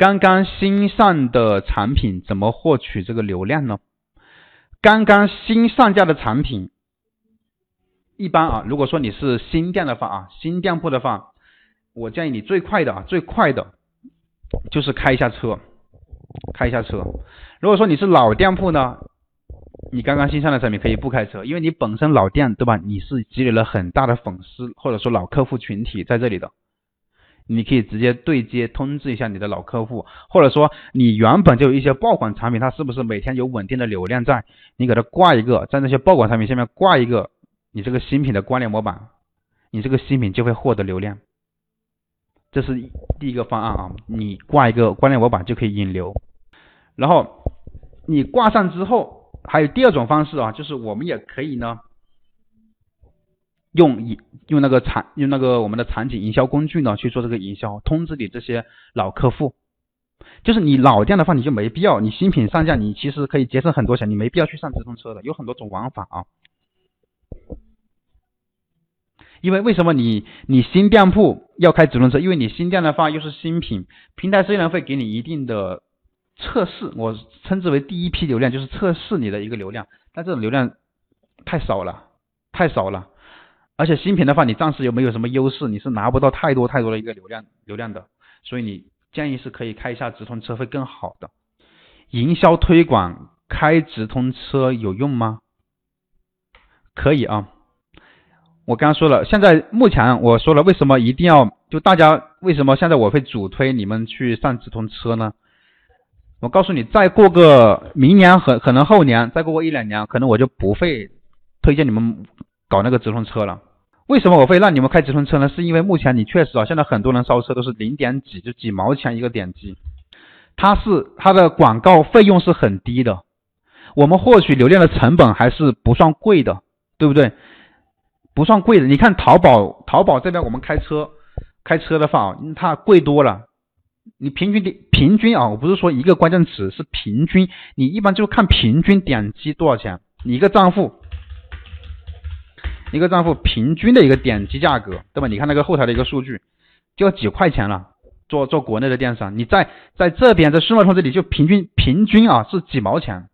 刚刚新上的产品怎么获取这个流量呢？刚刚新上架的产品，一般啊，如果说你是新店的话啊，新店铺的话，我建议你最快的啊，最快的就是开一下车，开一下车。如果说你是老店铺呢？你刚刚新上的产品可以不开车，因为你本身老店对吧？你是积累了很大的粉丝或者说老客户群体在这里的，你可以直接对接通知一下你的老客户，或者说你原本就有一些爆款产品，它是不是每天有稳定的流量在？你给它挂一个，在那些爆款产品下面挂一个你这个新品的关联模板，你这个新品就会获得流量。这是第一个方案啊，你挂一个关联模板就可以引流，然后你挂上之后。还有第二种方式啊，就是我们也可以呢，用营用那个产用那个我们的场景营销工具呢去做这个营销，通知你这些老客户。就是你老店的话，你就没必要，你新品上架，你其实可以节省很多钱，你没必要去上直通车的，有很多种玩法啊。因为为什么你你新店铺要开直通车？因为你新店的话又是新品，平台虽然会给你一定的。测试我称之为第一批流量，就是测试你的一个流量，但这种流量太少了，太少了。而且新品的话，你暂时又没有什么优势，你是拿不到太多太多的一个流量流量的，所以你建议是可以开一下直通车会更好的。营销推广开直通车有用吗？可以啊，我刚刚说了，现在目前我说了，为什么一定要就大家为什么现在我会主推你们去上直通车呢？我告诉你，再过个明年和可能后年，再过个一两年，可能我就不会推荐你们搞那个直通车了。为什么我会让你们开直通车呢？是因为目前你确实啊，现在很多人烧车都是零点几，就几毛钱一个点击，它是它的广告费用是很低的，我们获取流量的成本还是不算贵的，对不对？不算贵的。你看淘宝，淘宝这边我们开车开车的话，它贵多了。你平均的平均啊，我不是说一个关键词，是平均。你一般就看平均点击多少钱，你一个账户，一个账户平均的一个点击价格，对吧？你看那个后台的一个数据，就要几块钱了。做做国内的电商，你在在这边在顺丰通这里就平均平均啊是几毛钱，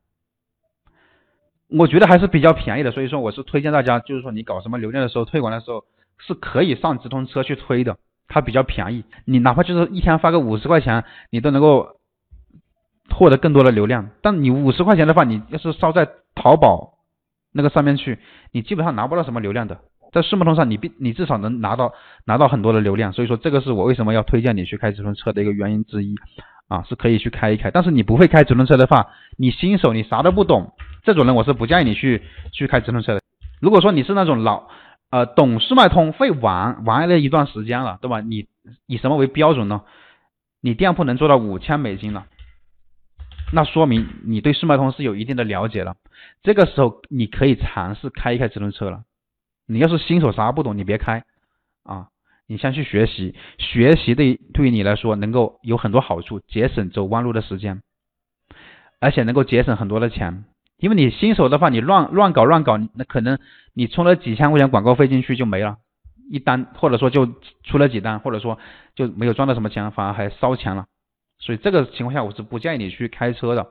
我觉得还是比较便宜的。所以说我是推荐大家，就是说你搞什么流量的时候，推广的时候是可以上直通车去推的。它比较便宜，你哪怕就是一天发个五十块钱，你都能够获得更多的流量。但你五十块钱的话，你要是烧在淘宝那个上面去，你基本上拿不到什么流量的。在顺丰通上，你必你至少能拿到拿到很多的流量。所以说，这个是我为什么要推荐你去开直通车的一个原因之一啊，是可以去开一开。但是你不会开直通车的话，你新手你啥都不懂，这种人我是不建议你去去开直通车的。如果说你是那种老。呃，懂速卖通会玩玩了一段时间了，对吧？你以什么为标准呢？你店铺能做到五千美金了，那说明你对速卖通是有一定的了解了。这个时候你可以尝试开一开直通车了。你要是新手啥不懂，你别开啊，你先去学习，学习对对于你来说能够有很多好处，节省走弯路的时间，而且能够节省很多的钱。因为你新手的话，你乱乱搞乱搞，那可能你充了几千块钱广告费进去就没了，一单或者说就出了几单，或者说就没有赚到什么钱，反而还烧钱了。所以这个情况下，我是不建议你去开车的。